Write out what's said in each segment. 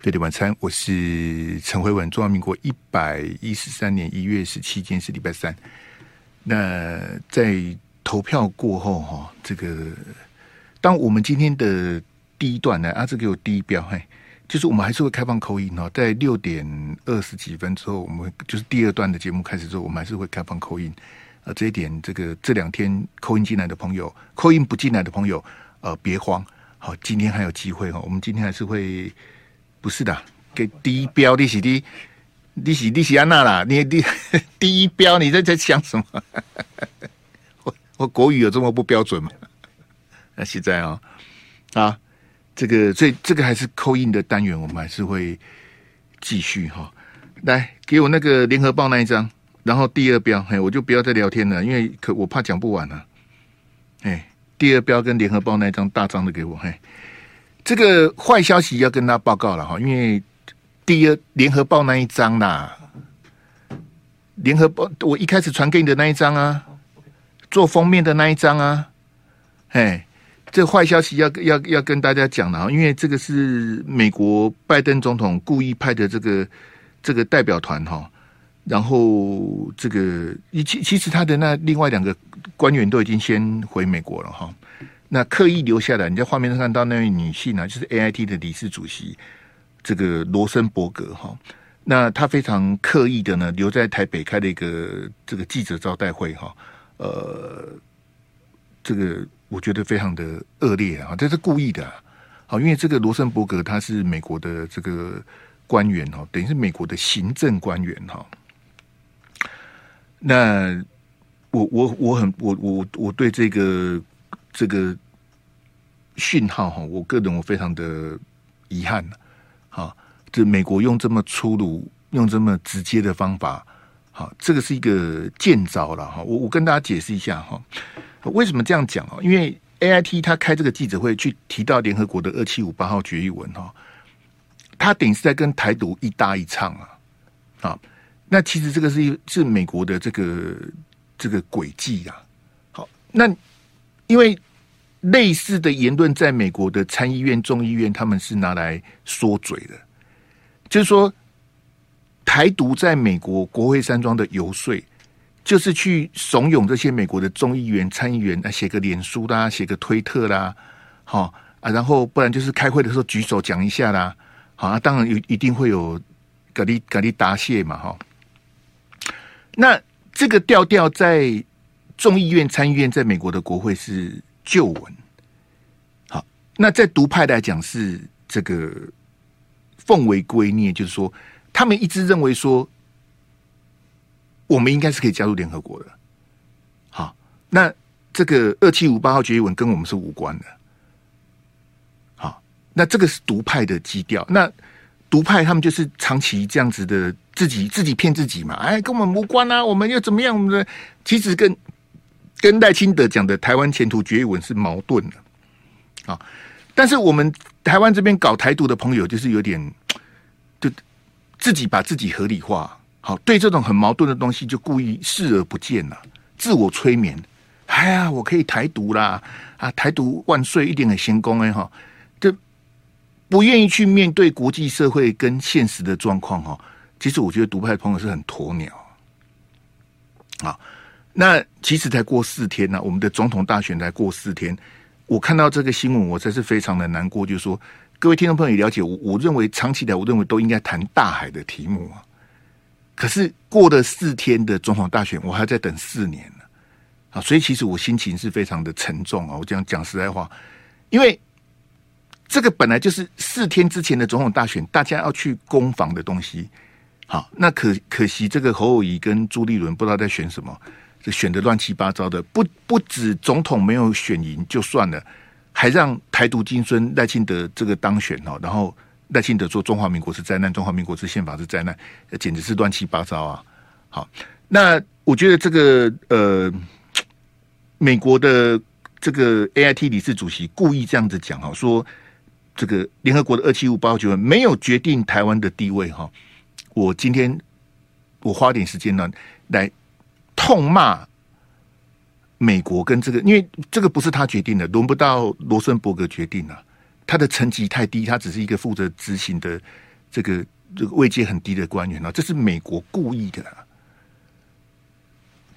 费的晚餐，我是陈慧文。中华民国一百一十三年一月十七天是礼拜三。那在投票过后，哈，这个当我们今天的第一段呢，啊，这个有第一标，嘿，就是我们还是会开放 call in 哦，在六点二十几分之后，我们就是第二段的节目开始之后，我们还是会开放 call in。啊，这一点，这个这两天扣音进来的朋友扣音不进来的朋友，呃，别慌，好，今天还有机会哈，我们今天还是会。不是的，给第一标你是的，你是你是安娜啦，你第第一标你在在想什么？我我国语有这么不标准吗？那现在啊啊，这个这这个还是扣印的单元，我们还是会继续哈。来，给我那个联合报那一张，然后第二标，嘿，我就不要再聊天了，因为可我怕讲不完了。哎，第二标跟联合报那一张大张的给我，嘿。这个坏消息要跟他报告了哈，因为第二联合报那一张啦，联合报我一开始传给你的那一张啊，做封面的那一张啊，哎，这坏消息要要要跟大家讲了哈，因为这个是美国拜登总统故意派的这个这个代表团哈，然后这个其其实他的那另外两个官员都已经先回美国了哈。那刻意留下来，你在画面上看到那位女性呢、啊，就是 AIT 的理事主席，这个罗森伯格哈。那她非常刻意的呢，留在台北开了一个这个记者招待会哈。呃，这个我觉得非常的恶劣啊，这是故意的。好，因为这个罗森伯格他是美国的这个官员哈，等于是美国的行政官员哈。那我我我很我我我对这个。这个讯号哈，我个人我非常的遗憾，哈，这美国用这么粗鲁、用这么直接的方法，好，这个是一个贱招了哈。我我跟大家解释一下哈，为什么这样讲啊？因为 AIT 他开这个记者会去提到联合国的二七五八号决议文哈，他等于是在跟台独一搭一唱啊，啊，那其实这个是是美国的这个这个诡计呀，好，那。因为类似的言论，在美国的参议院、众议院，他们是拿来说嘴的。就是说，台独在美国国会山庄的游说，就是去怂恿这些美国的众议员、参议员啊，写个脸书啦，写个推特啦，好啊，然后不然就是开会的时候举手讲一下啦，好啊，当然有一定会有咖喱咖喱答谢嘛，哈。那这个调调在。众议院、参议院在美国的国会是旧闻，好，那在独派来讲是这个奉为圭臬，就是说，他们一直认为说，我们应该是可以加入联合国的。好，那这个二七五八号决议文跟我们是无关的。好，那这个是独派的基调。那独派他们就是长期这样子的，自己自己骗自己嘛，哎，跟我们无关啊，我们又怎么样？我们的其实跟跟赖清德讲的台湾前途决议文是矛盾的，啊，但是我们台湾这边搞台独的朋友就是有点，就自己把自己合理化，好，对这种很矛盾的东西就故意视而不见了，自我催眠，哎呀，我可以台独啦，啊，台独万岁，一点很先功哎哈，就不愿意去面对国际社会跟现实的状况哈，其实我觉得独派朋友是很鸵鸟，啊。那其实才过四天呢、我们的总统大选才过四天，我看到这个新闻，我真是非常的难过。就是说，各位听众朋友也了解我，我认为长期来，我认为都应该谈大海的题目啊。可是过了四天的总统大选，我还在等四年呢啊，所以其实我心情是非常的沉重啊。我这样讲实在话，因为这个本来就是四天之前的总统大选，大家要去攻防的东西。好，那可可惜这个侯友宜跟朱立伦不知道在选什么。这选的乱七八糟的，不不止总统没有选赢就算了，还让台独金孙赖清德这个当选哦，然后赖清德说中华民国是灾难，中华民国是宪法是灾难，简直是乱七八糟啊！好，那我觉得这个呃，美国的这个 AIT 理事主席故意这样子讲哈，说这个联合国的二七五八九没有决定台湾的地位哈，我今天我花点时间呢来。痛骂美国跟这个，因为这个不是他决定的，轮不到罗森伯格决定了。他的层级太低，他只是一个负责执行的这个这个位阶很低的官员啊，这是美国故意的。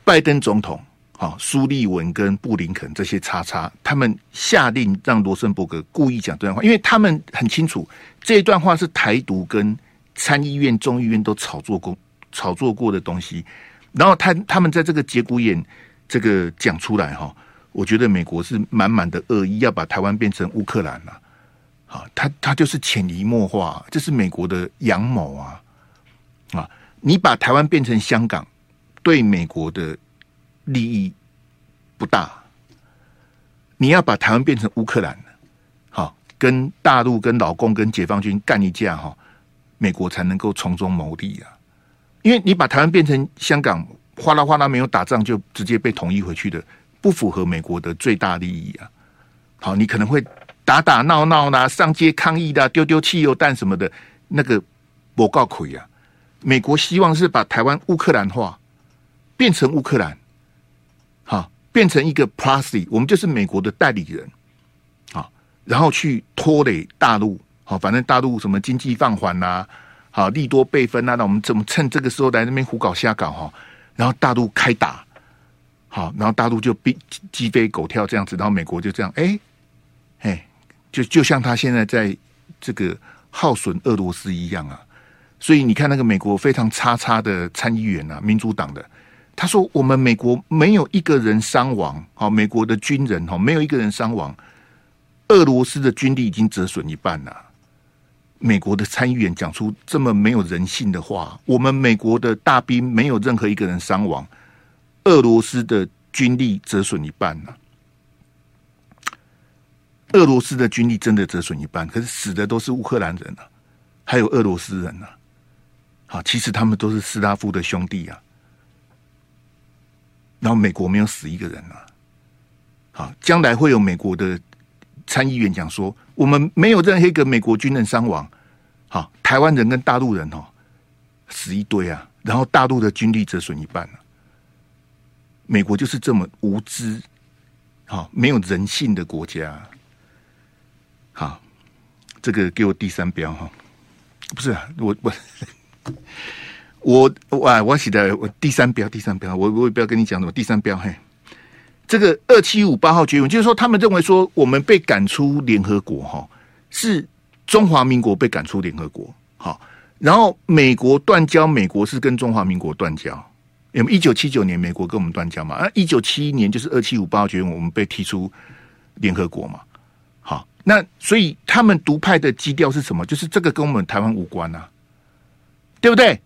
拜登总统、好苏利文跟布林肯这些叉叉，他们下令让罗森伯格故意讲这段话，因为他们很清楚这一段话是台独跟参议院、众议院都炒作过、炒作过的东西。然后他他们在这个节骨眼这个讲出来哈，我觉得美国是满满的恶意，要把台湾变成乌克兰了。啊，他他就是潜移默化，这是美国的阳谋啊！啊，你把台湾变成香港，对美国的利益不大。你要把台湾变成乌克兰，好，跟大陆、跟老共、跟解放军干一架哈，美国才能够从中牟利啊！因为你把台湾变成香港，哗啦哗啦没有打仗就直接被统一回去的，不符合美国的最大利益啊！好，你可能会。打打闹闹啦，上街抗议的，丢丢汽油弹什么的，那个我告亏啊！美国希望是把台湾乌克兰化，变成乌克兰，好，变成一个 proxy，我们就是美国的代理人，好，然后去拖累大陆，好，反正大陆什么经济放缓呐，好，利多倍分啊，那我们怎么趁这个时候来那边胡搞瞎搞哈？然后大陆开打，好，然后大陆就鸡鸡飞狗跳这样子，然后美国就这样，哎、欸，哎。就就像他现在在这个耗损俄罗斯一样啊，所以你看那个美国非常叉叉的参议员啊，民主党的，他说我们美国没有一个人伤亡，好，美国的军人哈没有一个人伤亡，俄罗斯的军力已经折损一半了。美国的参议员讲出这么没有人性的话，我们美国的大兵没有任何一个人伤亡，俄罗斯的军力折损一半了。俄罗斯的军力真的折损一半，可是死的都是乌克兰人啊，还有俄罗斯人啊。好，其实他们都是斯拉夫的兄弟啊。然后美国没有死一个人啊。好，将来会有美国的参议员讲说，我们没有任何一个美国军人伤亡。好，台湾人跟大陆人哦，死一堆啊。然后大陆的军力折损一半啊。美国就是这么无知，好，没有人性的国家。好，这个给我第三标哈，不是啊我我我我我写的我第三标第三标，我我也不要跟你讲什么第三标嘿，这个二七五八号决议文就是说，他们认为说我们被赶出联合国哈，是中华民国被赶出联合国，好，然后美国断交，美国是跟中华民国断交，因为一九七九年美国跟我们断交嘛，啊，一九七一年就是二七五八号决议文，我们被踢出联合国嘛。好那所以他们独派的基调是什么？就是这个跟我们台湾无关啊，对不对？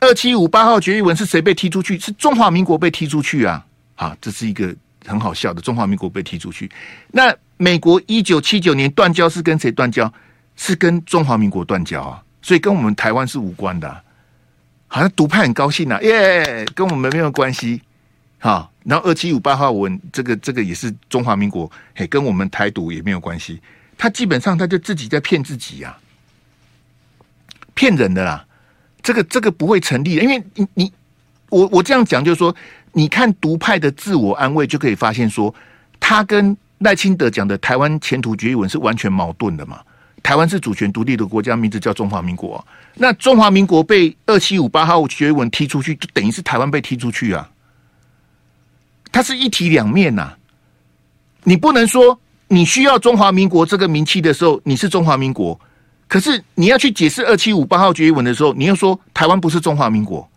二七五八号决议文是谁被踢出去？是中华民国被踢出去啊！啊，这是一个很好笑的，中华民国被踢出去。那美国一九七九年断交是跟谁断交？是跟中华民国断交啊！所以跟我们台湾是无关的。好像独派很高兴啊，耶，跟我们没有关系。好，然后二七五八号文这个这个也是中华民国，嘿，跟我们台独也没有关系。他基本上他就自己在骗自己呀、啊，骗人的啦，这个这个不会成立的，因为你你我我这样讲就是说，你看独派的自我安慰就可以发现说，他跟赖清德讲的台湾前途决议文是完全矛盾的嘛。台湾是主权独立的国家，名字叫中华民国、啊，那中华民国被二七五八号决议文踢出去，就等于是台湾被踢出去啊。它是一体两面呐、你不能说。你需要中华民国这个名气的时候，你是中华民国；可是你要去解释二七五八号决议文的时候，你又说台湾不是中华民国。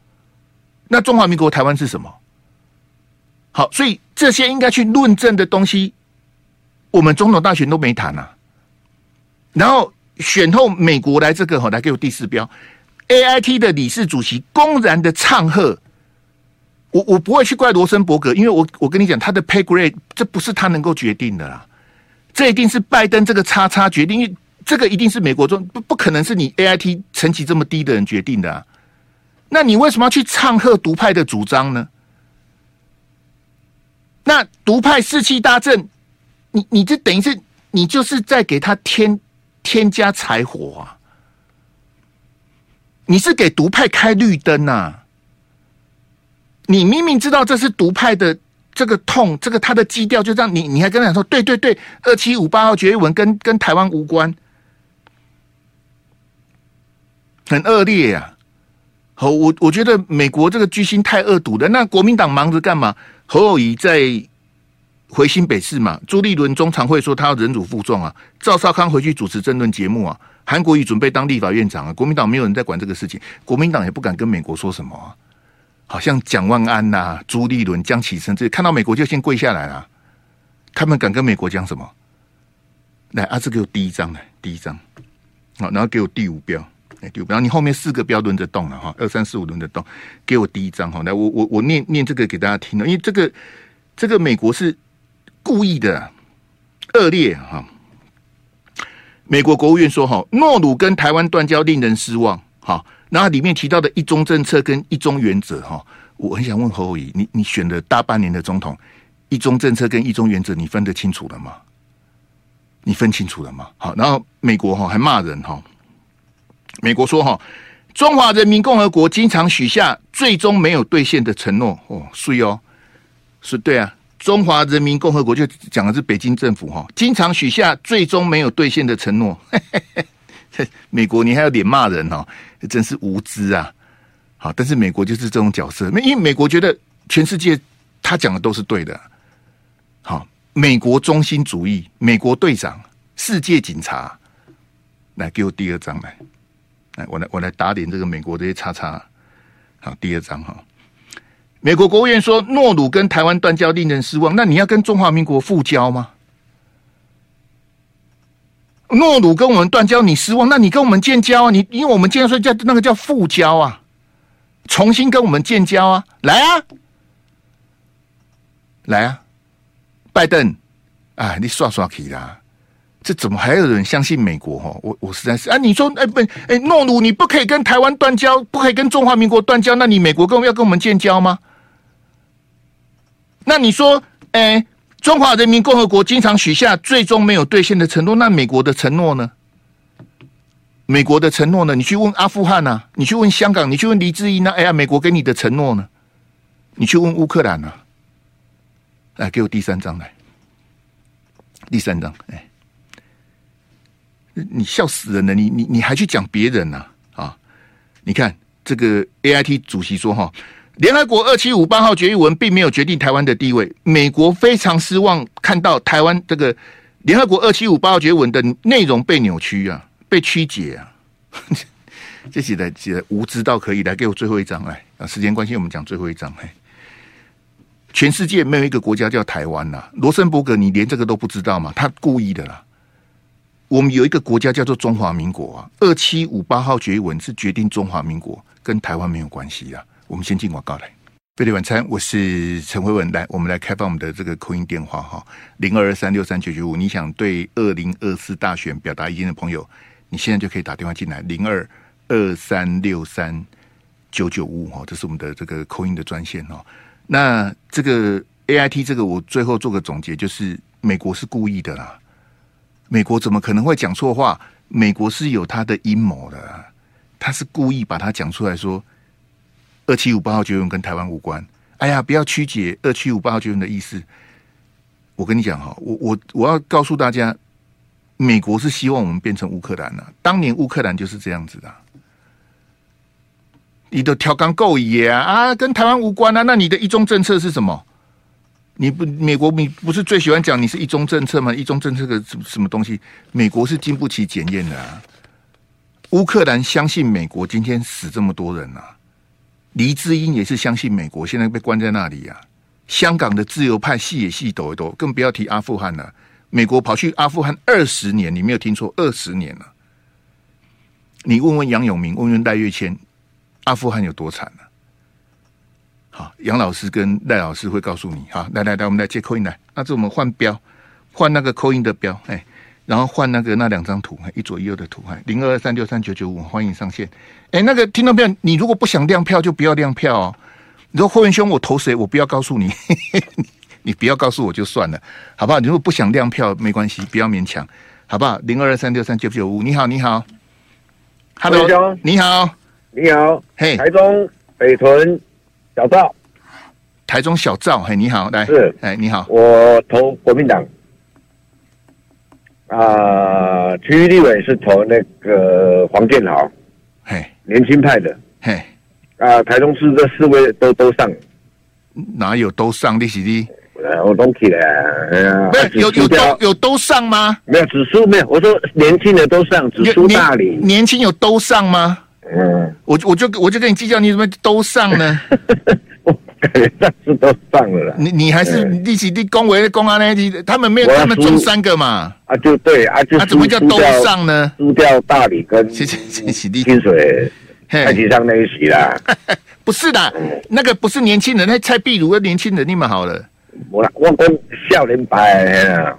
那中华民国台湾是什么？好，所以这些应该去论证的东西，我们总统大选都没谈啊。然后选后美国来这个，好，来给我第四标，AIT 的理事主席公然的唱和。我我不会去怪罗森伯格，因为我我跟你讲，他的 pay grade 这不是他能够决定的啦。这一定是拜登这个叉叉决定，这个一定是美国中不不可能是你 A I T 层级这么低的人决定的啊。那你为什么要去唱和独派的主张呢？那独派士气大振，你你这等于是你就是在给他添添加柴火啊！你是给独派开绿灯呐！你明明知道这是独派的。这个痛，这个他的基调就这样，你你还跟他说，对对对，二七五八号决议文跟跟台湾无关，很恶劣呀、啊。好，我我觉得美国这个居心太恶毒了。那国民党忙着干嘛？侯友宜在回新北市嘛，朱立伦中常会说他要忍辱负重啊，赵少康回去主持政论节目啊，韩国瑜准备当立法院长啊，国民党没有人在管这个事情，国民党也不敢跟美国说什么啊。好像蒋万安呐、啊、朱立伦、江启臣这看到美国就先跪下来了，他们敢跟美国讲什么？来，阿志给我第一张来，第一张，好，然后给我第五标。哎，对，然后你后面四个标轮着动了哈，二三四五轮着动，给我第一张哈，来，我我我念念这个给大家听了，因为这个这个美国是故意的恶劣哈。美国国务院说哈，诺鲁跟台湾断交令人失望哈，然后里面提到的一中政策跟一中原则哈，我很想问侯友宜，你你选了大半年的总统，一中政策跟一中原则你分得清楚了吗？你分清楚了吗？好，然后美国哈还骂人哈。美国说：“哈，中华人民共和国经常许下最终没有兑现的承诺。哦，是哦，是对啊。中华人民共和国就讲的是北京政府哈，经常许下最终没有兑现的承诺。美国，你还有脸骂人哦，真是无知啊！好，但是美国就是这种角色，因为美国觉得全世界他讲的都是对的。好，美国中心主义，美国队长，世界警察，来给我第二张来。”来，我来，我来打点这个美国这些叉叉。好，第二章哈。美国国务院说，诺鲁跟台湾断交令人失望。那你要跟中华民国复交吗？诺鲁跟我们断交，你失望？那你跟我们建交啊？你因为我们经常说叫那个叫复交啊，重新跟我们建交啊，来啊，来啊，拜登，啊，你刷刷起啦。这怎么还有人相信美国？哈，我我实在是啊！你说，哎不，哎诺鲁，你不可以跟台湾断交，不可以跟中华民国断交，那你美国跟要跟我们建交吗？那你说，哎，中华人民共和国经常许下最终没有兑现的承诺，那美国的承诺呢？美国的承诺呢？你去问阿富汗呐、啊，你去问香港，你去问黎智英呢？哎呀，美国给你的承诺呢？你去问乌克兰呢、啊？来，给我第三张来，第三张，哎。你笑死人了！你你你还去讲别人呢？啊，你看这个 AIT 主席说哈，联合国二七五八号决议文并没有决定台湾的地位。美国非常失望看到台湾这个联合国二七五八号决议文的内容被扭曲啊，被曲解啊。这写的写的无知到可以来给我最后一张来啊！时间关系，我们讲最后一张。嘿，全世界没有一个国家叫台湾呐。罗森伯格，你连这个都不知道吗？他故意的啦。我们有一个国家叫做中华民国啊，二七五八号决议文是决定中华民国，跟台湾没有关系啊。我们先进广告来，费力晚餐，我是陈慧文，来，我们来开放我们的这个扣音电话哈，零二二三六三九九五。你想对二零二四大选表达意见的朋友，你现在就可以打电话进来，零二二三六三九九五哈，这是我们的这个扣音的专线哦。那这个 AIT 这个，我最后做个总结，就是美国是故意的啦。美国怎么可能会讲错话？美国是有他的阴谋的，他是故意把它讲出来说，二七五八号决议跟台湾无关。哎呀，不要曲解二七五八号决议的意思。我跟你讲哈，我我我要告诉大家，美国是希望我们变成乌克兰的。当年乌克兰就是这样子的。你的调缸够野啊，跟台湾无关啊？那你的一中政策是什么？你不，美国你不是最喜欢讲你是一中政策吗？一中政策的什什么东西？美国是经不起检验的啊！乌克兰相信美国，今天死这么多人啊！黎智英也是相信美国，现在被关在那里啊！香港的自由派戏也戏抖一抖，更不要提阿富汗了。美国跑去阿富汗二十年，你没有听错，二十年了。你问问杨永明，问问戴月谦，阿富汗有多惨呢？好，杨老师跟赖老师会告诉你。好，来来来，我们来接扣音来。那这我们换标，换那个扣音的标，哎，然后换那个那两张图，一左一右的图，哎，零二二三六三九九五，欢迎上线。哎，那个听到没有？你如果不想亮票，就不要亮票哦。你说霍元兄，我投谁？我不要告诉 你，你不要告诉我就算了，好不好？你如果不想亮票，没关系，不要勉强，好不好？零二二三六三九九五，你好，你好，Hello，兄你好，你好，嘿，台中北屯。小赵，台中小赵，嘿，你好，来，是，哎，你好，我投国民党，啊、呃，区域立委是投那个黄建豪，嘿，年轻派的，嘿，啊，台中市这四位都都上，哪有都上？你是你？我都起来，哎呀，有有都有都上吗？没有，只输没有。我说年轻的都上，只输大理。年轻有都上吗？嗯，我我就我就跟你计较，你怎么都上呢？我感觉上次都上了啦。你你还是利息利公维公安呢？他们没有，他们中三个嘛。啊，就对啊，就他怎么叫都上呢？输掉大理跟清水，太极上那一席啦。不是的，那个不是年轻人，那蔡壁如的年轻人，你们好了。我我讲少年派啊，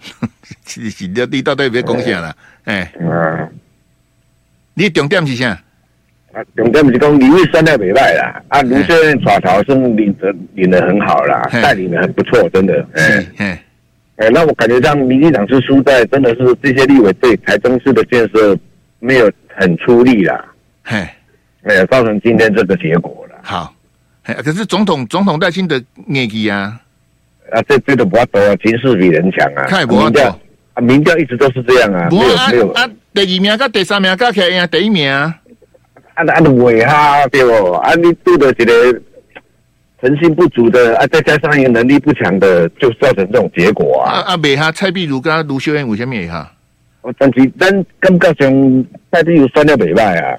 是是，你你到底别讲啥啦？哎，嗯，你重点是啥？啊，重点是讲李慧酸的袂歹啦，啊，卢秀燕耍头是领的领的很好啦，带领的很不错，真的。哎哎，哎，那我感觉上民进党是输在真的是这些立委对台中市的建设没有很出力啦，嘿，哎，造成今天这个结果了。好。可是总统总统带新的业绩啊，啊，这这都不要多，情势比人强啊。太不要多啊，民调一直都是这样啊。没有没有啊，第二名跟第三名加起来赢第一名啊。啊啊，尾哈对不？啊，你度的这个诚信不足的啊，再加上一个能力不强的，就造成这种结果啊。啊啊，尾哈蔡碧如跟卢秀燕为什么哈？我但是咱感觉上蔡壁如算了袂歹啊。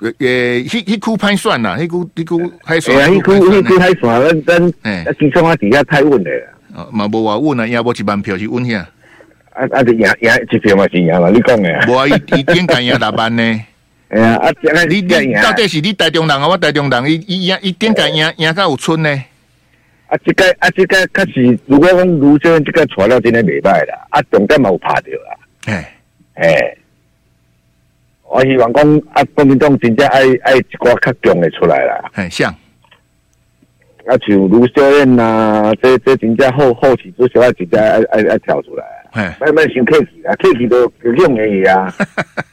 呃，迄迄区歹选啦，迄区迄区歹选。哎呀，迄区迄区歹选，咱咱哎，基础啊底下太稳了。哦，嘛无话稳啊，也无一万票是稳下。啊啊，就赢赢一票嘛是赢嘛，你讲的。无啊，伊伊点敢赢六万呢？哎呀，啊，你你到底是你台中人啊？我台中人，伊伊赢伊点敢赢赢到有村呢？啊，这个啊，这个确实，如果讲卢秀燕这个材料真诶袂歹啦，啊，重点嘛有拍着啦。哎哎。我希望讲啊，国民党真正爱爱一寡较强的出来啦。很像啊，像卢秀燕呐，这这真正后后期都需要真正爱爱爱跳出来。哎，慢慢想客气啊，客气都有用而已啊。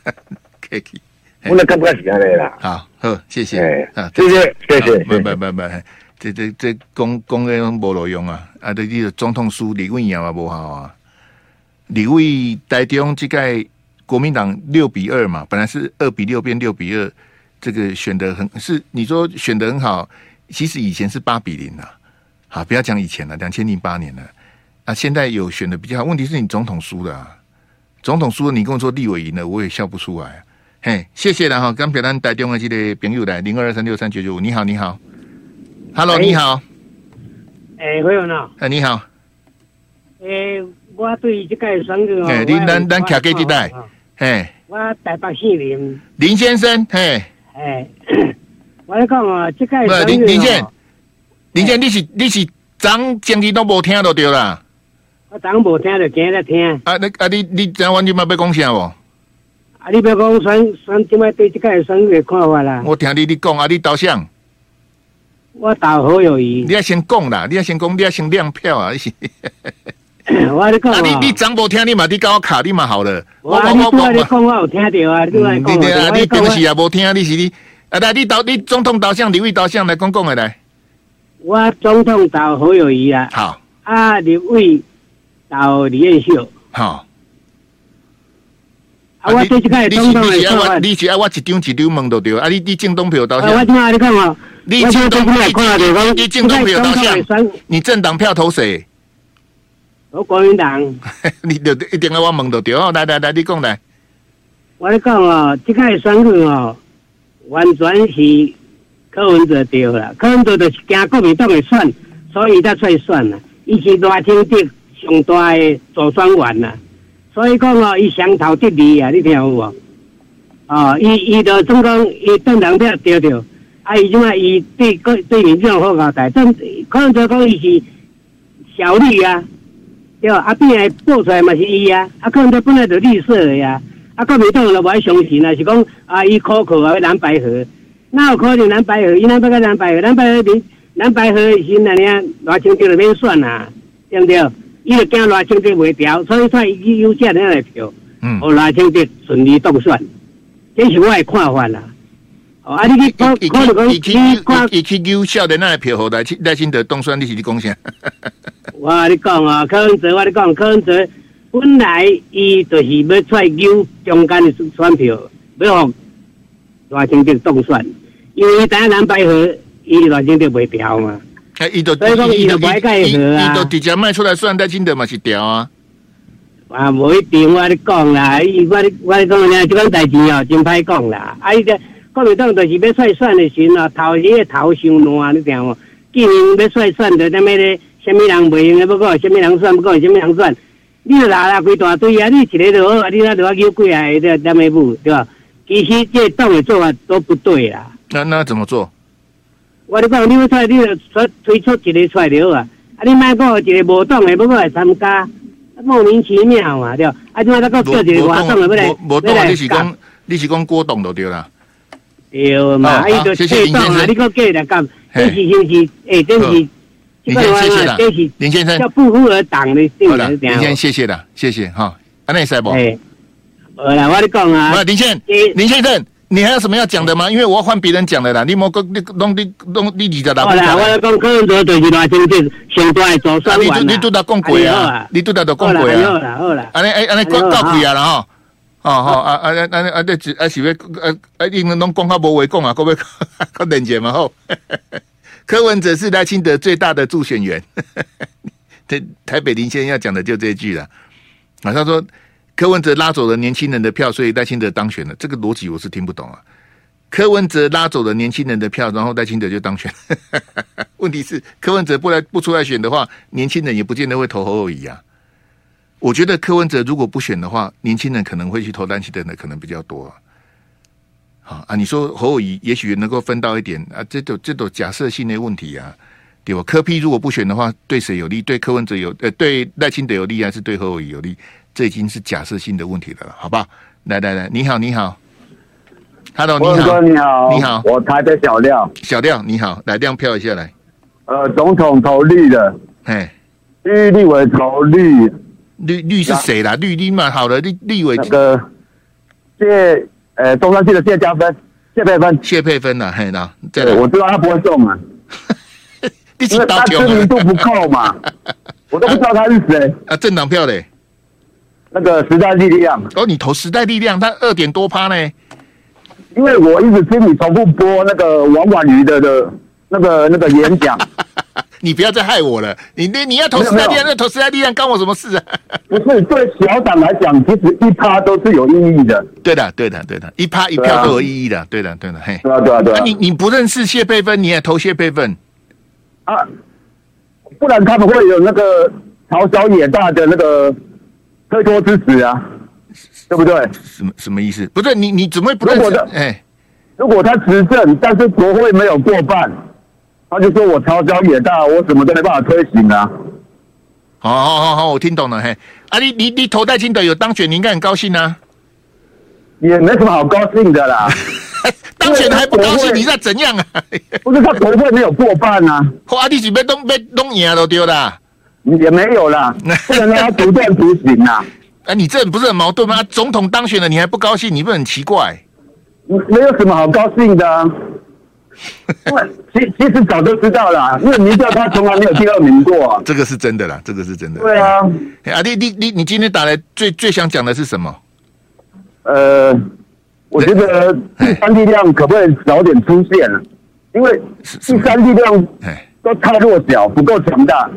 客气，我那干不干是安尼啦。好，好，谢谢。啊，谢谢，谢谢。拜拜拜拜。这这这讲讲的无路用啊！啊，这个总统输李伟也嘛无好啊。李伟台中这个。国民党六比二嘛，本来是二比六变六比二，这个选的很是你说选的很好，其实以前是八比零啊。好，不要讲以前了，两千零八年了啊，现在有选的比较好。问题是你总统输了，啊，总统输了，你跟我说立委赢了，我也笑不出来。嘿，谢谢了哈，刚表单打电话机的朋友来零二二三六三九九五，你好，你好，Hello，你好，哎，会有呢，哎，你好，哎，我对这个选举哎，你咱咱卡给几代？哎，我台北市林，林先生，嘿，哎，我来讲啊，这个不林林先，林先，你是你是张经理都无听到对啦，我张无听到，今日听。啊，你啊你你张完全嘛要讲啥无？啊，你不要讲选选今麦对这个选举的看法啦。我听你你讲啊，你投谁？我投好友谊。你要先讲啦，你要先讲，你要先亮票啊！我你讲，你你张无听，你嘛你搞我卡，你嘛好了。我我我我讲我有听到啊，你讲。你啊，你平时也无听，你是你啊？来，你导你总统导向，立委导向来讲讲的来。我总统导好友谊啊。好。啊，立委导李彦秀。好。啊，我对这个总统的看法。你是爱我一张一张问到对啊？你你政党票导向。我听你讲啊。你政党票，你政党票导向。你政党票投谁？我国民党，你就一定要我问到对哦，来来来，你讲来。我来讲哦，这个选举哦，完全是柯文哲对啦，柯文哲就是惊国民党会选，所以才出来选啦。伊是赖清德上大的助选员呐，所以讲哦，伊上头得利啊，你听有无？哦，伊伊就总讲伊政党票对对，啊，伊怎啊？伊对对对民众好交代，但柯文哲讲伊是小绿啊。对啊，阿扁来报出来嘛是伊啊，啊可能他本来就绿色的呀，啊国民党就不爱相信啊，是讲啊伊口口啊蓝白合，哪有可能蓝白合？伊哪不个蓝白合？蓝白合蓝蓝白合是那样，赖清德就免选啊，对不对？伊就惊赖清德袂调，所以才伊有这样的票，嗯，哦赖清德顺利当选，这是我的看法啦。哦，啊你去可可能讲你看，伊去有效的那票，后来赖清德当选，你是你讲啥？我你讲啊，柯文哲，我你讲柯文哲，本来伊就是要出来揪中间的选票，要让赖清德当选，因为台南白河伊赖清德袂调嘛。哎，伊都伊都袂改河啊。伊都直接卖出来算赖清德嘛是调啊。啊，无一定我咧讲啦，伊我咧我咧讲咧，即款代志哦，真歹讲啦。啊，伊个国民党就是要选选的时阵哦，头一个头伤烂，你听无？今年要选选的，在咩咧？什么人袂用的，不过什么人选，不过什么人选。你就拉拉规大堆啊！你一个就好，啊，你那就要叫几下的在内部，对吧？其实这党的做法都不对啦。那那怎么做？我你讲，你要出来，你就出推出一个出来就好啊！啊，你莫讲一个无党的，不过来参加，莫名其妙嘛，对吧？啊，怎么再讲叫一个活动的不来？无党，你是讲你是讲郭董就对啦。对嘛？啊，伊就退党啊！你讲过来干？这是是是，哎，这是。林先生，谢谢了。林先生，叫不符合党的性质。林先生，谢谢了，谢谢哈。安内塞博。哎，好了，我你讲啊。林先，林先生，你还有什么要讲的吗？因为我要换别人讲的啦。你莫讲，你弄你弄你你在哪？好啦，我讲柯文哲就是拿经济先对做算完了。你你都在讲过啊？你都在都讲过啊？好了好了。安内哎安内告告开啊了哈。哦吼啊啊啊啊啊！这啊是要啊啊！你们拢讲较无话讲啊，可不可以可连接嘛吼？柯文哲是赖清德最大的助选员，台台北林先生要讲的就这一句了。马上说柯文哲拉走了年轻人的票，所以赖清德当选了。这个逻辑我是听不懂啊。柯文哲拉走了年轻人的票，然后赖清德就当选。问题是柯文哲不来不出来选的话，年轻人也不见得会投侯友宜啊。我觉得柯文哲如果不选的话，年轻人可能会去投赖清德的可能比较多啊。啊，你说侯友宜也许能够分到一点啊，这都这都假设性的问题啊，对吧？柯批如果不选的话，对谁有利？对柯文哲有呃，对赖清德有利还是对侯友宜有利？这已经是假设性的问题了，好吧？来来来，你好，你好，Hello，你好，你好，你好，我台北小廖，小廖你好，来亮票一下来，呃，总统投绿的，哎，绿立委投绿，绿绿是谁啦？绿绿嘛，好的，立立委那个谢。呃，中山区的谢家芬，谢佩芬，谢佩芬呐，嘿，呐对，我知道他不会中啊，因为他知名度不够嘛，我都不知道他是谁。啊。政党票嘞，那个时代力量。哦，你投时代力量，他二点多趴呢。因为我一直听你重复播那个王婉瑜的的那个那个演讲。你不要再害我了！你那你要投时代力量，那投时代力量干我什么事啊？不是对小党来讲，其实一趴都是有意义的。对的，对的，对的，一趴一票都有意义的。对的，对的，嘿。对啊，对啊，对啊。你你不认识谢佩芬，你也投谢佩芬啊？不然他们会有那个嘲小野大的那个推脱支持啊？对不对？什么什么意思？不对，你你怎么会不认识？哎，如果他执政，但是国会没有过半。他就说我朝小野大，我怎么都没办法推行啊！好好好好，我听懂了嘿。啊，你你你头戴金的有当选，你应该很高兴啊。也没什么好高兴的啦。当选还不高兴，你在怎样啊？不是他国会没有过半啊。哇，你准备弄被弄赢都丢了。也没有啦，不能让他独断独行啊。哎，你这不是很矛盾吗？总统当选了，你还不高兴，你不是很奇怪？没有什么好高兴的啊。其 其实早就知道了，因为民调他从来没有第二名过，啊，这个是真的啦，这个是真的。对啊，啊，你你你你今天打来最最想讲的是什么？呃，我觉得第三力量可不可以早点出现？因为第三力量都太弱小，不够强大。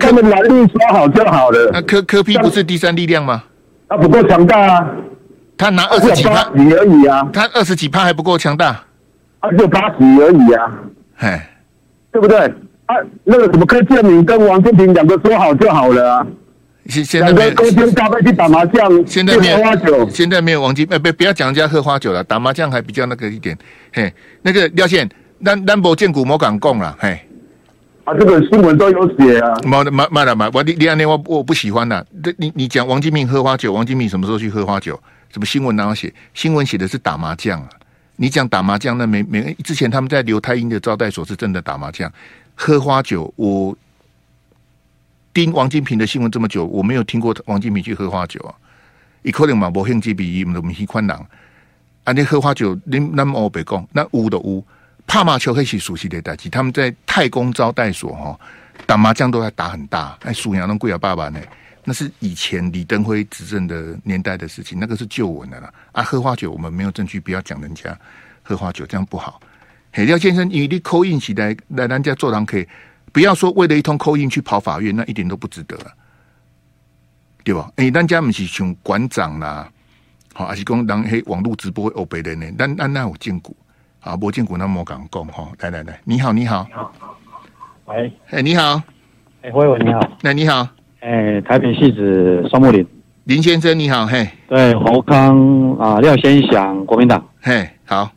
他们蓝绿说好就好了。那柯柯批不是第三力量吗？他不够强大啊！他拿二十几趴而已啊！他二十几趴还不够强大。啊，就八十而已啊，哎，对不对？啊，那个什么柯建明跟王金平两个说好就好了啊。现现在没有，隔天大概去打麻将，现在没有喝花酒。现在没有王金，哎，别不要讲人家喝花酒了，打麻将还比较那个一点。嘿，那个廖宪，咱咱无见古莫敢讲了，嘿。啊，这个新闻都有写啊。没没没了没，我你你两天我我不喜欢了。你你讲王金平喝花酒，王金平什么时候去喝花酒？什么新闻哪有写？新闻写的是打麻将啊。你讲打麻将，那没没之前他们在刘太英的招待所是真的打麻将、喝花酒。我盯王金平的新闻这么久，我没有听过王金平去喝花酒啊。一可能嘛，无兴趣比我们喜欢人啊。你喝花酒，你那么欧北讲，那乌的乌，帕马丘黑是熟悉的代志。他们在太公招待所哈打麻将都在打很大，哎，属羊的贵啊爸爸呢。那是以前李登辉执政的年代的事情，那个是旧闻的了啊。喝花酒，我们没有证据，不要讲人家喝花酒，这样不好。嘿，廖先生，你你 call in 起来来人家座堂可以，不要说为了一通 call in 去跑法院，那一点都不值得，对吧？哎，人家不是像馆长啦，好，还是讲人黑网络直播欧北的呢？但那那我见过，啊，我见过那么敢讲哈。来来来，你好，你好，喂，哎，你好，哎，辉文你好，那你好，哎，台北戏子双木林。林先生你好，嘿，对，侯康啊，廖先祥，国民党，嘿，好。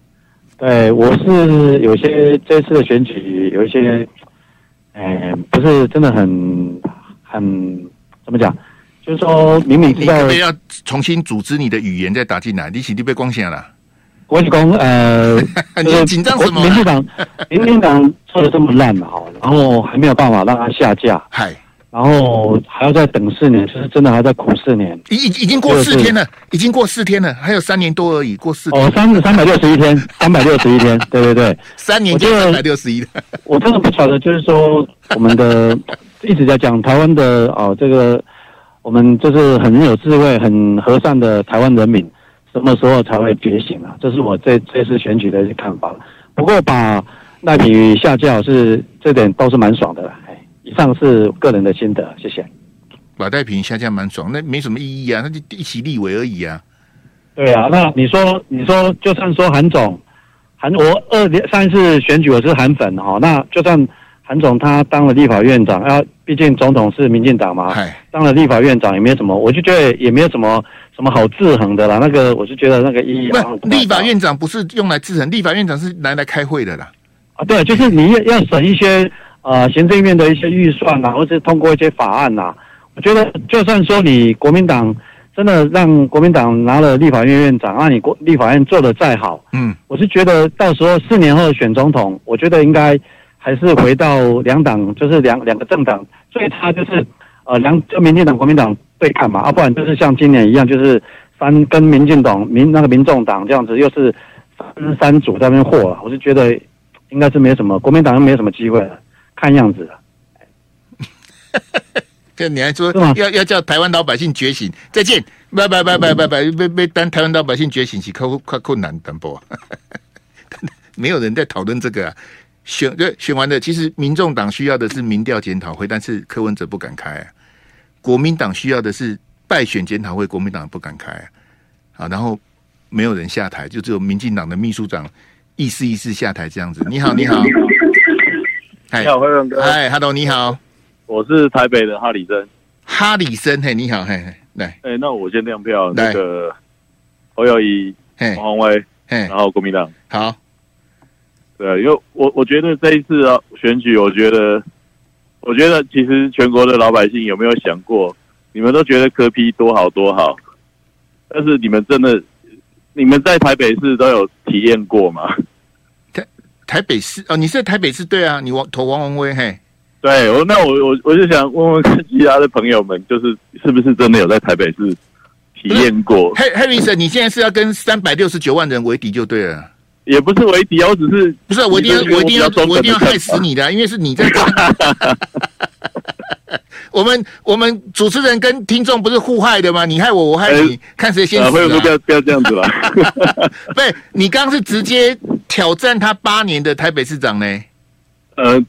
对，我是有些这次的选举有一些，哎，不是真的很很怎么讲，就是说明明知道你要重新组织你的语言再打进来，你起立被光线了。我是讲呃，你紧张什么？民进党，民进党做的这么烂嘛，好，然后还没有办法让他下架。嗨。然后还要再等四年，就是真的还在苦四年。已已已经过四天了，已经过四天了，还有三年多而已，过四天。哦，三三百六十一天，三百六十一天，对对对，三年就三百六十一。我真的不晓得，就是说我们的 一直在讲台湾的哦，这个我们就是很有智慧、很和善的台湾人民，什么时候才会觉醒啊？这是我这这次选举的看法。不过把赖品下架是这点倒是蛮爽的了。以上是个人的心得，谢谢。马太平下架蛮爽，那没什么意义啊，那就一起立委而已啊。对啊，那你说，你说，就算说韩总，韩我二年上一次选举我是韩粉哈，那就算韩总他当了立法院长，啊，毕竟总统是民进党嘛，嗨当了立法院长也没有什么，我就觉得也没有什么什么好制衡的啦。那个我是觉得那个意义不，立法院长不是用来制衡，立法院长是拿来，来开会的啦。啊，对，就是你要要审一些。呃，行政院的一些预算呐、啊，或者是通过一些法案呐、啊，我觉得就算说你国民党真的让国民党拿了立法院院长，那你国立法院做的再好，嗯，我是觉得到时候四年后选总统，我觉得应该还是回到两党，就是两两个政党，最差就是呃两就民进党国民党对抗嘛，啊，不然就是像今年一样，就是三跟民进党民那个民众党这样子，又是三三组在那边和了，我是觉得应该是没什么国民党又没什么机会了。看样子了，这你还说要要叫台湾老百姓觉醒？再见，拜拜拜拜拜拜，被被当台湾老百姓觉醒是困困困难等不？没有人在讨论这个啊。选对选完的，其实民众党需要的是民调检讨会，但是柯文哲不敢开啊。国民党需要的是败选检讨会，国民党不敢开啊。啊，然后没有人下台，就只有民进党的秘书长意思意思下台这样子。你好，你好。你好，辉文哥。嗨，Hello，你好，我是台北的哈里森。哈里森，嘿，你好，嘿，来，哎、欸，那我先亮票，那个侯友宜、黄宏威，嘿，然后国民党。好，对啊，因为我我觉得这一次啊选举，我觉得，我觉得其实全国的老百姓有没有想过，你们都觉得柯 P 多好多好，但是你们真的，你们在台北市都有体验过吗？台台北市哦，你是在台北市对啊？你王投王文威嘿？对，我那我我我就想问问其他的朋友们，就是是不是真的有在台北市体验过？嘿，Harrison，你现在是要跟三百六十九万人为敌就对了？也不是为敌，我只是不是我一定要我一定要我一定要害死你的，因为是你在讲。我们我们主持人跟听众不是互害的吗？你害我，我害你，欸、看谁先死，啊。不要不要不要这样子了。不是，你刚刚是直接挑战他八年的台北市长呢？呃，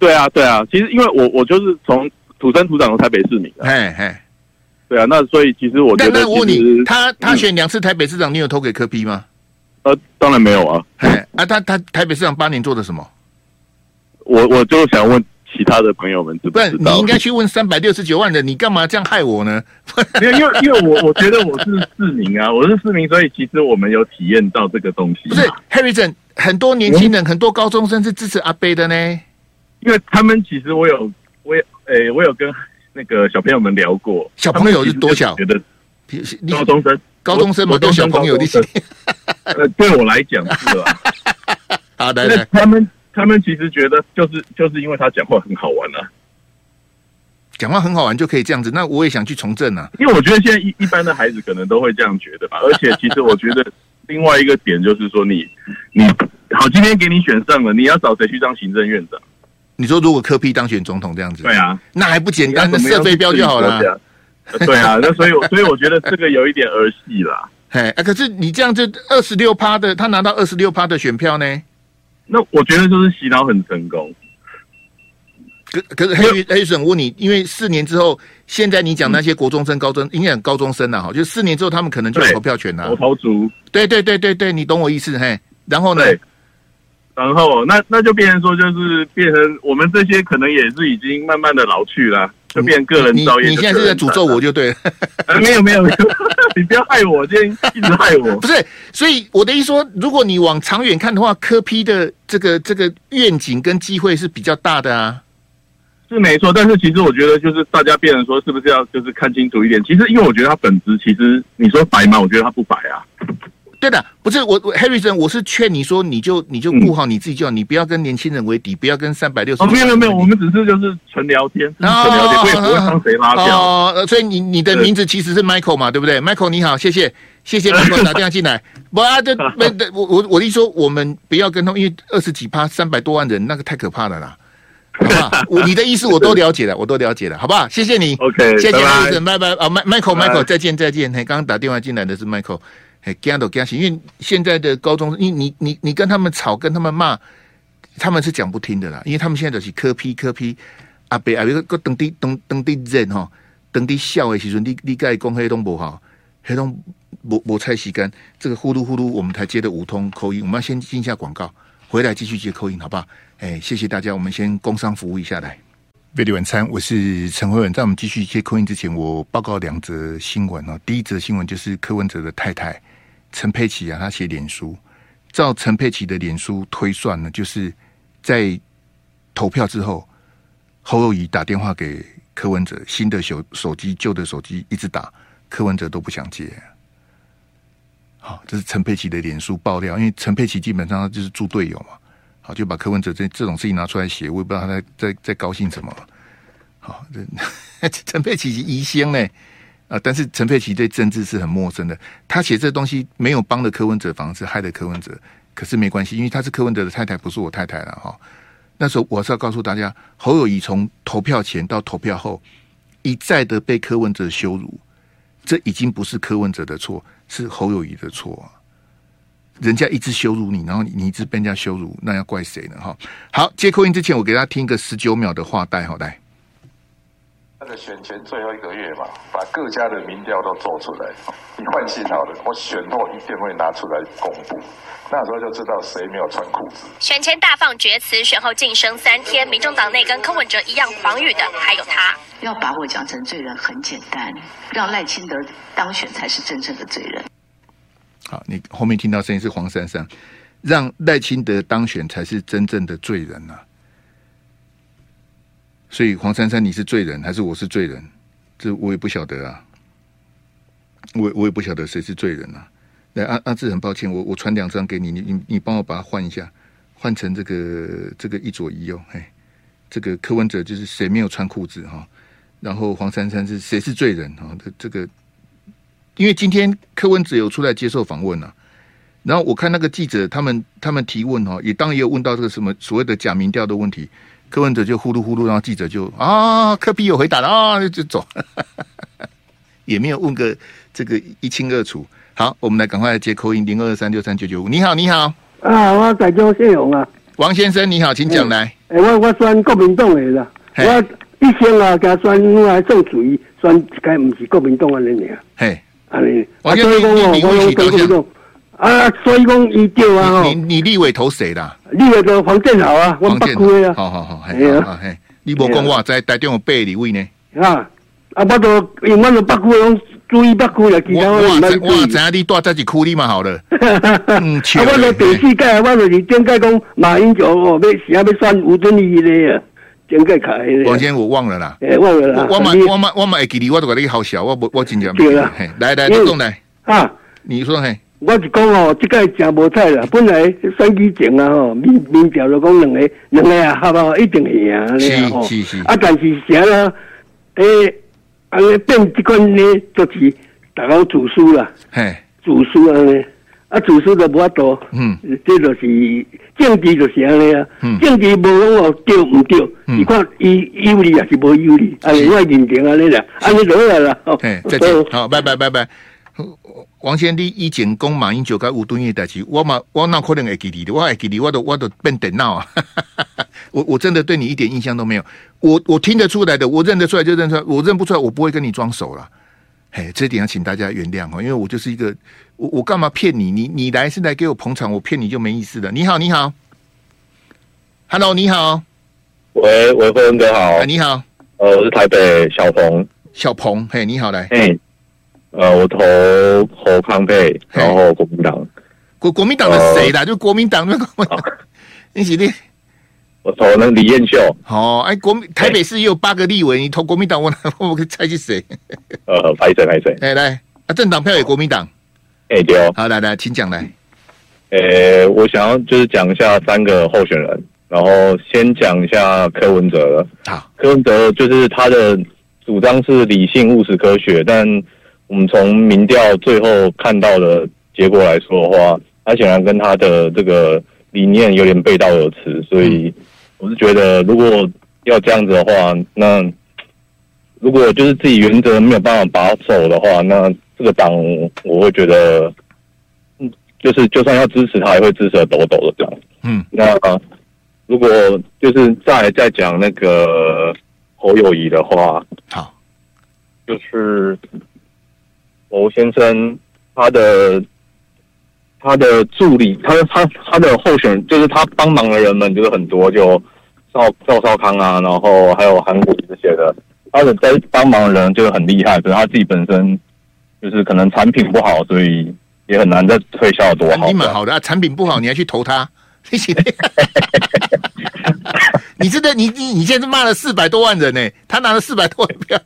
对啊对啊。其实因为我我就是从土生土长的台北市民。嘿嘿，对啊。那所以其实我觉得，那我问你，他他选两次台北市长，你有投给柯 P 吗？呃，当然没有啊。哎，啊，他他台北市长八年做的什么？我我就想问。其他的朋友们知不知道？你应该去问三百六十九万人，你干嘛这样害我呢？没有，因为因为我我觉得我是市民啊，我是市民，所以其实我们有体验到这个东西。不是，Harrison，很多年轻人，嗯、很多高中生是支持阿贝的呢。因为他们其实我有，我有，诶、欸，我有跟那个小朋友们聊过。小朋友是多小？觉得高中生，高中生嘛，都小朋友的。呃，对我来讲是吧？好的，来他们。他们其实觉得，就是就是因为他讲话很好玩啊，讲话很好玩就可以这样子。那我也想去从政啊，因为我觉得现在一一般的孩子可能都会这样觉得吧。而且其实我觉得另外一个点就是说你，你你好，今天给你选上了，你要找谁去当行政院长？你说如果柯批当选总统这样子，对啊，那还不简单？那射飞镖就好了。对啊，那所以所以我觉得这个有一点儿戏啦。哎，可是你这样就二十六趴的，他拿到二十六趴的选票呢？那我觉得就是洗脑很成功。可可是黑黑婶问你，因为四年之后，现在你讲那些国中生、高中应该讲高中生了，哈，就四年之后他们可能就有投票权了。我投足，对对对对对，你懂我意思嘿？然后呢？然后那那就变成说，就是变成我们这些可能也是已经慢慢的老去了，就变个人造业。你现在是在诅咒我就对了。没有没有没有，你不要害我，今天一直害我。不是，所以我的意思说，如果你往长远看的话，科批的这个这个愿景跟机会是比较大的啊。是没错，但是其实我觉得就是大家变成说，是不是要就是看清楚一点？其实因为我觉得他本质其实你说白吗？我觉得他不白啊。对的，不是我，Harrison，我是劝你说，你就你就顾好你自己就好，嗯、你不要跟年轻人为敌，不要跟三百六十。哦，没有没有，我们只是就是纯聊天，纯聊天，我也不会帮谁拉票。哦，所以你你的名字其实是 Michael 嘛，对不对？Michael 你好，谢谢谢谢 Michael 打电话进来。不啊，这没我我我的意思说，我们不要跟他们，因为二十几趴三百多万人，那个太可怕了啦。好吧，我你的意思我都了解了，我都了解了，好不好？谢谢你，OK，谢谢 Harrison，拜拜啊，Michael，Michael，再见再见。嘿，刚刚打电话进来的是 Michael。哎，惊都惊死，因为现在的高中，你你你你跟他们吵，跟他们骂，他们是讲不听的啦。因为他们现在都是柯 P 柯 P，阿伯阿伯个等地等等地人哈，等地笑的时阵，你你该讲黑东不好，黑东无无菜洗干，这个呼噜呼噜，我们才接的五通口音，我们要先进一下广告，回来继续接口音，好不好？哎，谢谢大家，我们先工商服务一下来。贝里晚餐，我是陈慧文。在我们继续接口音之前，我报告两则新闻哦。第一则新闻就是柯文哲的太太。陈佩琪啊，他写脸书，照陈佩琪的脸书推算呢，就是在投票之后，侯友宜打电话给柯文哲，新的手手机、旧的手机一直打，柯文哲都不想接。好，这是陈佩琪的脸书爆料，因为陈佩琪基本上就是猪队友嘛，好，就把柯文哲这这种事情拿出来写，我也不知道他在在在高兴什么。好，这 陈佩琪是疑心呢。啊！但是陈佩琪对政治是很陌生的，他写这东西没有帮了柯文哲，反而是害了柯文哲。可是没关系，因为他是柯文哲的太太，不是我太太了哈。那时候我是要告诉大家，侯友谊从投票前到投票后一再的被柯文哲羞辱，这已经不是柯文哲的错，是侯友谊的错。人家一直羞辱你，然后你一直被人家羞辱，那要怪谁呢？哈，好，接扣音之前，我给大家听一个十九秒的话带，好来。那个选前最后一个月嘛，把各家的民调都做出来，你放心好了，我选后一定会拿出来公布，那时候就知道谁没有穿裤子。选前大放厥词，选后晋升三天，民众党内跟柯文哲一样狂语的还有他。要把我讲成罪人很简单，让赖清德当选才是真正的罪人。好，你后面听到声音是黄珊珊，让赖清德当选才是真正的罪人呐、啊。所以黄珊珊，你是罪人还是我是罪人？这我也不晓得啊。我我也不晓得谁是罪人啊。来，阿阿志，很抱歉，我我传两张给你，你你你帮我把它换一下，换成这个这个一左一右。嘿，这个柯文哲就是谁没有穿裤子哈？然后黄珊珊是谁是罪人哈？这这个，因为今天柯文哲有出来接受访问啊。然后我看那个记者他们他们提问哈，也当然也有问到这个什么所谓的假民调的问题。柯文哲就呼噜呼噜，然后记者就啊，柯比有回答了啊，就走，也没有问个这个一清二楚。好，我们来赶快来接 call in 零二二三六三九九五。你好，你好啊，我改叫谢勇啊，王先生你好，请讲来。哎、欸欸，我我选国民党的啦，我一生啊，加选来做主义，选一个不是国民党的人啊。嘿，啊你，王先生，你你问题多项。啊，所以讲伊对啊，你你立委投谁的？立委投黄建豪啊，我北区啊。好好好，嘿啊嘿，你无讲我在台中有八立委呢。啊，啊，我都因为我们北区拢注意北区啦，其他我唔知。我知影你住在一区里嘛，好了。嗯，啊，我都第四届，我就是顶届讲马英九哦，要是要要选吴敦义咧啊，顶届开。王先，我忘了啦。诶，忘了啦。我嘛我嘛我嘛会记得，我都甲你好笑，我我真正。对啦。来来，你讲来。啊，你说嘿。我是讲哦，即个真无彩啦。本来选举前啊，吼民民调就讲两个两个啊，合啊？一定会赢啊吼。是是是。啊，但是啥啦？诶，安尼变即款呢，就是大家主输啦。嘿。主输安尼，啊，自私的无法度。嗯，这就是政治就是安尼啊。嗯，政治无讲哦对唔对，你看伊有利也是无有利，啊，另外认定安尼啦，安尼就好啦。哎，再见，好，拜拜拜拜。王先生，你以前讲马英九跟吴敦义代志，我嘛我哪可能会记得的？我还记得，我都我都变电脑啊！我我真的对你一点印象都没有。我我听得出来的，我认得出来就认出来，我认不出来，我不会跟你装熟了。嘿，这点要请大家原谅哦，因为我就是一个我我干嘛骗你？你你来是来给我捧场，我骗你就没意思了。你好，你好，Hello，你好，喂喂，辉文哥好，啊，你好，呃，我是台北小鹏，小鹏，嘿，你好，来，嘿。呃，我投侯康佩，然后国民党，国国民党的谁的？就国民党那个，你是你？我投那李彦秀。哦，哎，国民台北市也有八个立委，你投国民党，我 我可以猜是谁？呃，排谁排谁？来，来啊，政党票也国民党。哎，对哦。好，来来，请讲来。呃，我想要就是讲一下三个候选人，然后先讲一下柯文哲。好，柯文哲就是他的主张是理性、务实、科学，但。我们从民调最后看到的结果来说的话，他显然跟他的这个理念有点背道而驰，所以我是觉得，如果要这样子的话，那如果就是自己原则没有办法把守的话，那这个党我会觉得，嗯，就是就算要支持他，也会支持抖抖的这样。嗯，那如果就是再再讲那个侯友宜的话，好，就是。侯先生，他的他的助理，他他他的候选，就是他帮忙的人们就是很多，就赵赵少康啊，然后还有韩国这些的，他的在帮忙的人就是很厉害，可是他自己本身就是可能产品不好，所以也很难再推销多好。你蛮好的啊，产品不好你还去投他？你真的你你你现在骂了四百多万人呢，他拿了四百多万票。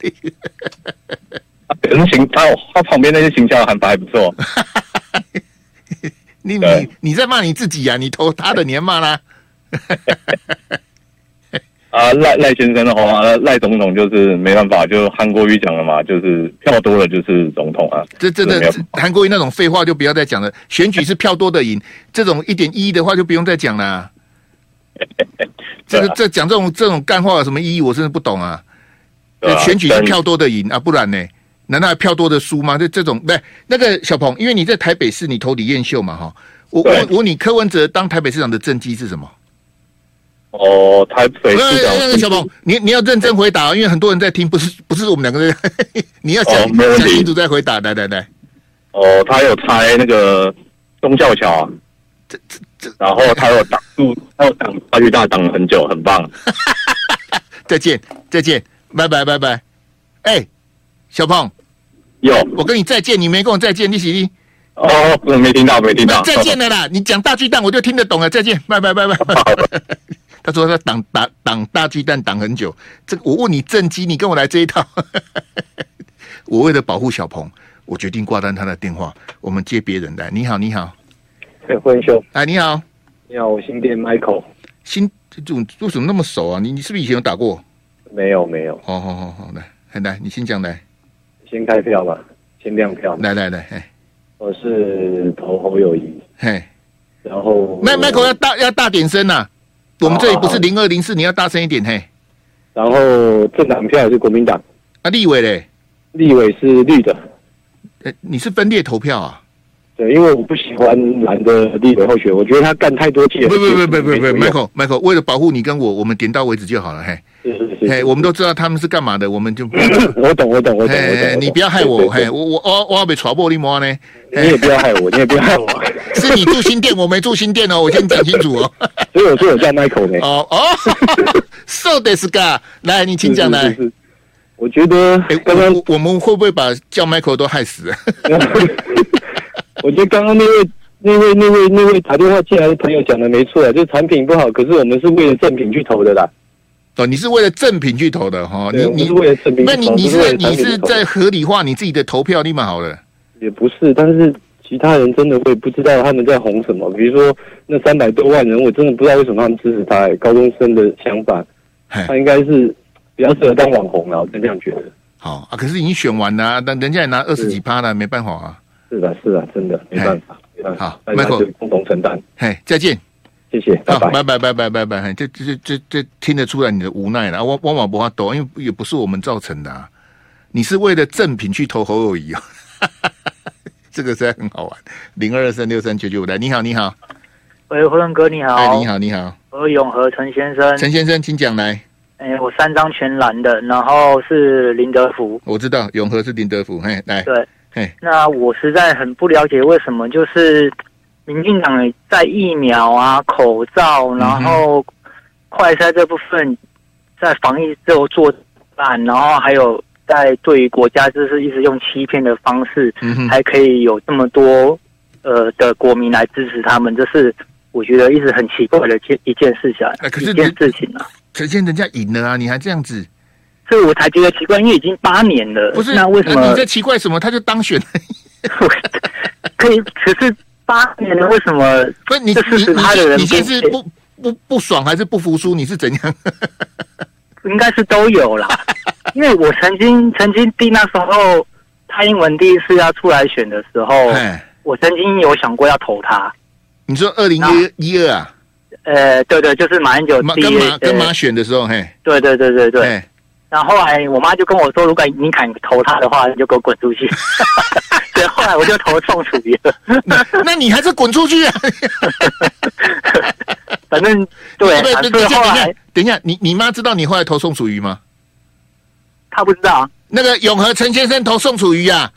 可能行，他他旁边那些形象还还不错。你你你在骂你自己呀、啊？你投他的，你还骂啦？啊赖赖先生的话，赖总统就是没办法，就韩国瑜讲了嘛，就是票多了就是总统啊。这真的韩国瑜那种废话就不要再讲了。选举是票多的赢，这种一点意义的话就不用再讲了。这个这讲这种这种干话有什么意义？我真的不懂啊。选举是票多的赢啊，不然呢？难道还票多的输吗？这这种不是那个小鹏，因为你在台北市，你投李彦秀嘛，哈。我我我，你柯文哲当台北市长的政绩是什么？哦，台北市长。那个小鹏，你你要认真回答，因为很多人在听，不是不是我们两个人，你要想想清楚再回答，来来来。哦，他有拆那个忠孝桥，这这这，然后他有挡住，他有挡大巨大挡了很久，很棒。再见再见，拜拜拜拜，哎。小鹏，有我跟你再见，你没跟我再见，你洗你哦，我没听到，没听到。再见了啦，你讲大巨蛋，我就听得懂了。再见，拜拜拜拜。他说他挡挡挡大巨蛋挡很久，这个我问你正机，你跟我来这一套。我为了保护小鹏，我决定挂断他的电话，我们接别人来。你好，你好，哎，欢迎兄，哎，你好，你好，我新店 Michael，新这种为什么那么熟啊？你你是不是以前有打过？没有，没有。好好好好，来，来，你先讲来。先开票吧，先亮票。来来来，嘿，我是投侯友谊，嘿，然后麦麦克要大要大点声呐、啊，我们这里不是零二零四，你要大声一点嘿。然后政党票是国民党，啊，立委嘞，立委是绿的，欸、你是分裂投票啊？对，因为我不喜欢蓝的立委候选，我觉得他干太多届。不不不不不不，Michael，Michael，为了保护你跟我，我们点到为止就好了，嘿。是是是，嘿，我们都知道他们是干嘛的，我们就 我懂我懂我懂，你不要害我，嘿，我我我我要被传播你么呢？你也不要害我，你也不要害我，是你住新店，我没住新店哦，我先讲清楚哦。所以我说我叫 Michael 呢。哦哦，So this guy，来，你请讲来。我觉得，哎，刚刚我们会不会把叫 Michael 都害死？我觉得刚刚那位、那位、那位、那位打电话进来的朋友讲的没错啊，就是产品不好，可是我们是为了正品去投的啦。哦，你是为了正品去投的哈？你你是为了正品，那你你是你是在合理化你自己的投票立马好了？也不是，但是其他人真的会不知道他们在红什么。比如说那三百多万人，我真的不知道为什么他们支持他。高中生的想法，他应该是比较适合当网红了，我真这样觉得。好啊，可是已经选完了，但人家也拿二十几趴了，没办法啊。是的，是的，真的没办法，没办法，好，大家就共同承担。嘿，再见，谢谢，拜拜，拜拜，拜拜，拜拜。这这这这听得出来你的无奈了。汪汪马不花抖，因为也不是我们造成的啊。你是为了赠品去投侯友宜啊？这个实在很好玩。零二二三六三九九五来，你好，你好，喂，辉文哥，你好，哎，你好，你好，我永和陈先生，陈先生，请讲来。哎，我三张全蓝的，然后是林德福，我知道永和是林德福，嘿，来，对，嘿，那我实在很不了解为什么就是民进党在疫苗啊、口罩，然后快筛这部分在防疫之后做烂，然后还有。在对于国家，就是一直用欺骗的方式，嗯，还可以有这么多呃的国民来支持他们，这是我觉得一直很奇怪的一件一件事情，可是一件事情啊。可见人家赢了啊，你还这样子，所以我才觉得奇怪，因为已经八年了，不是？那为什么你在奇怪什么？他就当选了，可以，可是八年了，为什么？不是你你你你现在是不不不爽还是不服输？你是怎样？应该是都有啦。因为我曾经曾经第那时候蔡英文第一次要出来选的时候，我曾经有想过要投他。你说二零一二啊？呃，对对，就是马英九第跟马跟马选的时候，嘿，对对对对对。然后后来我妈就跟我说，如果你敢投他的话，你就给我滚出去。对，后来我就投宋楚瑜了。那 那你还是滚出去啊？反正对，对对，等一下，等一下，你你妈知道你后来投宋楚瑜吗？她不知道，那个永和陈先生投宋楚瑜啊，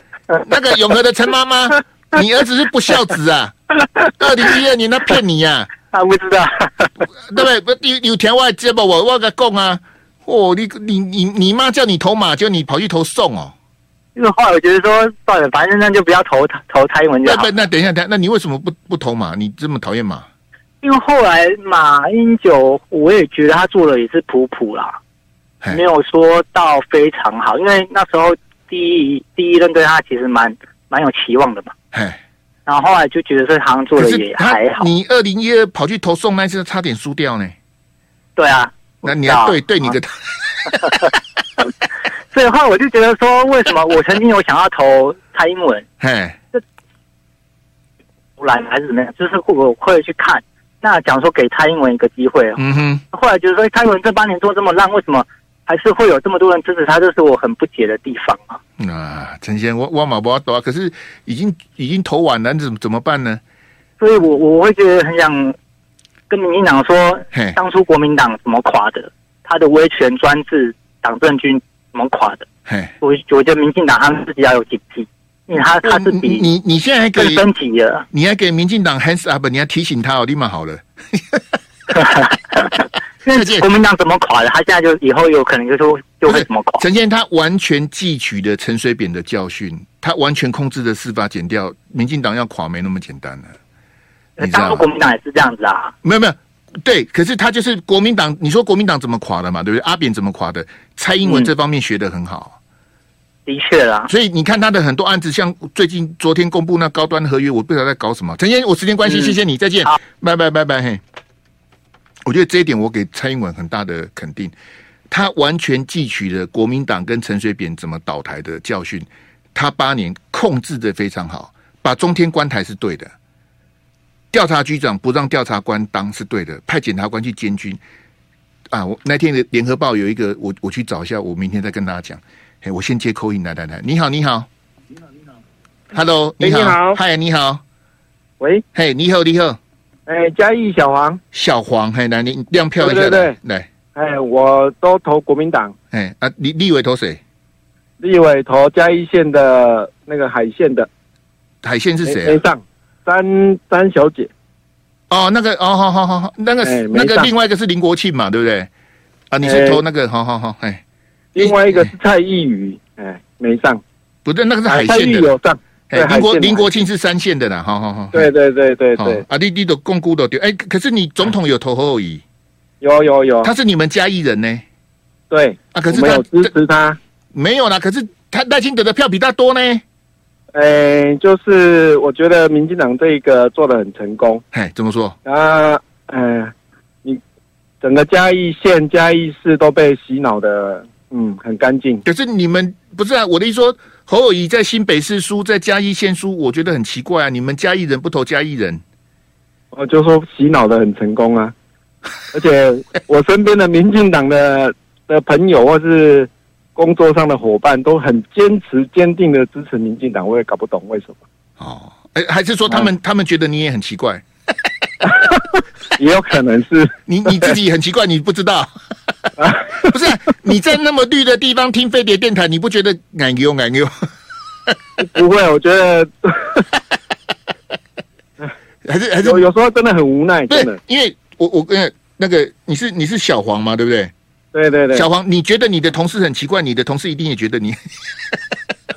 那个永和的陈妈妈，你儿子是不孝子啊！二零一二年他骗你呀，他不知道，对不对？有有田外接吧，我我跟他讲啊，哦，你你你你妈叫你投马，就你跑去投宋哦。因为后来我觉得说算了，反正那就不要投投蔡英文就好。那那等一下，等下，那你为什么不不投马？你这么讨厌马？因为后来马英九，我也觉得他做的也是普普啦。没有说到非常好，因为那时候第一第一任对他其实蛮蛮有期望的嘛。然后后来就觉得这行做的也还好。你二零一二跑去投宋那次差点输掉呢。对啊，那你要对对你个。所以后来我就觉得说，为什么我曾经有想要投蔡英文？嘿，这不来还是怎么样？就是会不会去看？那讲说给蔡英文一个机会。嗯哼。后来就是说，蔡英文这八年做这么烂，为什么？还是会有这么多人支持他，这是我很不解的地方啊！啊，陈先生，我我马不要可是已经已经投完了，怎么怎么办呢？所以我我会觉得很想跟民进党说，当初国民党怎么垮的，他的威权专制党政军怎么垮的？嘿，我我觉得民进党他们自己要有警惕，因为他他是比你你现在还给升级了，你还给民进党 hands up，你还提醒他哦，立马好了。国民党怎么垮的？他现在就以后有可能就说就会怎么垮。陈建他完全汲取了陈水扁的教训，他完全控制的司法检调，民进党要垮没那么简单了。你当初国民党也是这样子啊？没有没有，对，可是他就是国民党。你说国民党怎么垮的嘛？对不对？阿扁怎么垮的？蔡英文这方面学的很好，嗯、的确啦。所以你看他的很多案子，像最近昨天公布那高端合约，我不知道在搞什么。陈先，我时间关系，谢谢你，再见，拜拜拜拜嘿。我觉得这一点我给蔡英文很大的肯定，他完全汲取了国民党跟陈水扁怎么倒台的教训，他八年控制的非常好，把中天关台是对的，调查局长不让调查官当是对的，派检察官去监军。啊！我那天的联合报有一个，我我去找一下，我明天再跟大家讲。哎，我先接 call in 来来来，你好你好，你好你好，Hello 你好，嗨你好，喂，嘿你好你好。哎，嘉义小黄，小黄，嘿，来，你亮票一下，对对哎，我都投国民党，哎啊，立立委投谁？立委投嘉义县的那个海线的，海线是谁、啊？没上，詹詹小姐。哦，那个，哦，好好好好，那个是那个另外一个是林国庆嘛，对不对？啊，你是投那个，好好好，哎，另外一个是蔡依宇，哎，没上，不对，那个是海线的，蔡易有上。哎林国林国庆是三线的啦，好好好。对对对对对。啊，你你都共估的对，哎，可是你总统有投侯友宜？有有有。他是你们嘉义人呢？对。啊，可是他支持他。没有啦，可是他赖清德的票比他多呢。哎，就是我觉得民进党这一个做的很成功。嘿，怎么说？啊，嗯，你整个嘉义县、嘉义市都被洗脑的。嗯，很干净。可是你们不是啊？我的意思说，侯友宜在新北市输，在嘉义县输，我觉得很奇怪啊！你们嘉义人不投嘉义人，我就说洗脑的很成功啊！而且我身边的民进党的的朋友或是工作上的伙伴都很坚持、坚定的支持民进党，我也搞不懂为什么。哦，哎，还是说他们、啊、他们觉得你也很奇怪？也有可能是 你你自己很奇怪，你不知道。不是、啊、你在那么绿的地方听飞碟电台，你不觉得难用难用？不会，我觉得还是还是有有时候真的很无奈，真的。因为我我跟那个你是你是小黄嘛，对不对？对对对，小黄，你觉得你的同事很奇怪，你的同事一定也觉得你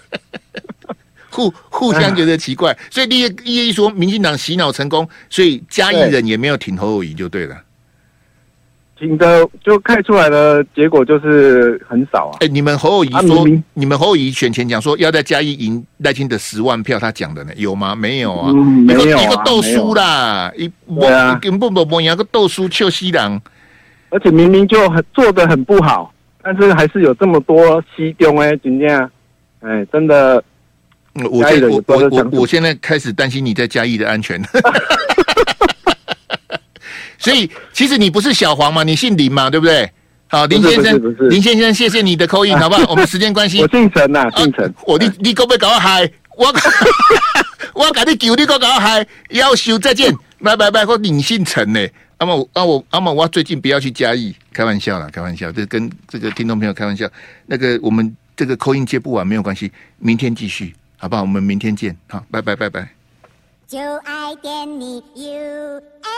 互互相觉得奇怪，所以第一一说民进党洗脑成功，所以嘉义人也没有挺侯友宜就对了。挺的就看出来的结果就是很少啊！哎、欸，你们侯友宜说，啊、你们侯友宜选前讲说要在嘉义赢赖清德十万票，他讲的呢有吗？没有啊，嗯、没有啊，一个斗输啦，一根本不不一个斗输，臭西郎。而且明明就很做的很不好，但是还是有这么多西中哎，今天哎，真的，我我我我我现在开始担心你在嘉义的安全。所以，其实你不是小黄嘛？你姓林嘛？对不对？好，林先生，林先生，谢谢你的扣印，好不好？我们时间关系，我姓陈呐，姓陈。我你你可不可以搞我嗨？我 我赶紧救你，搞搞嗨！要修再见，拜拜拜！我你姓陈呢？阿茂，阿我阿茂，我最近不要去嘉义，开玩笑啦，开玩笑，这跟这个听众朋友开玩笑。那个我们这个口音接不完没有关系，明天继续，好不好？我们明天见，好，拜拜，拜拜。就爱点你 UFO。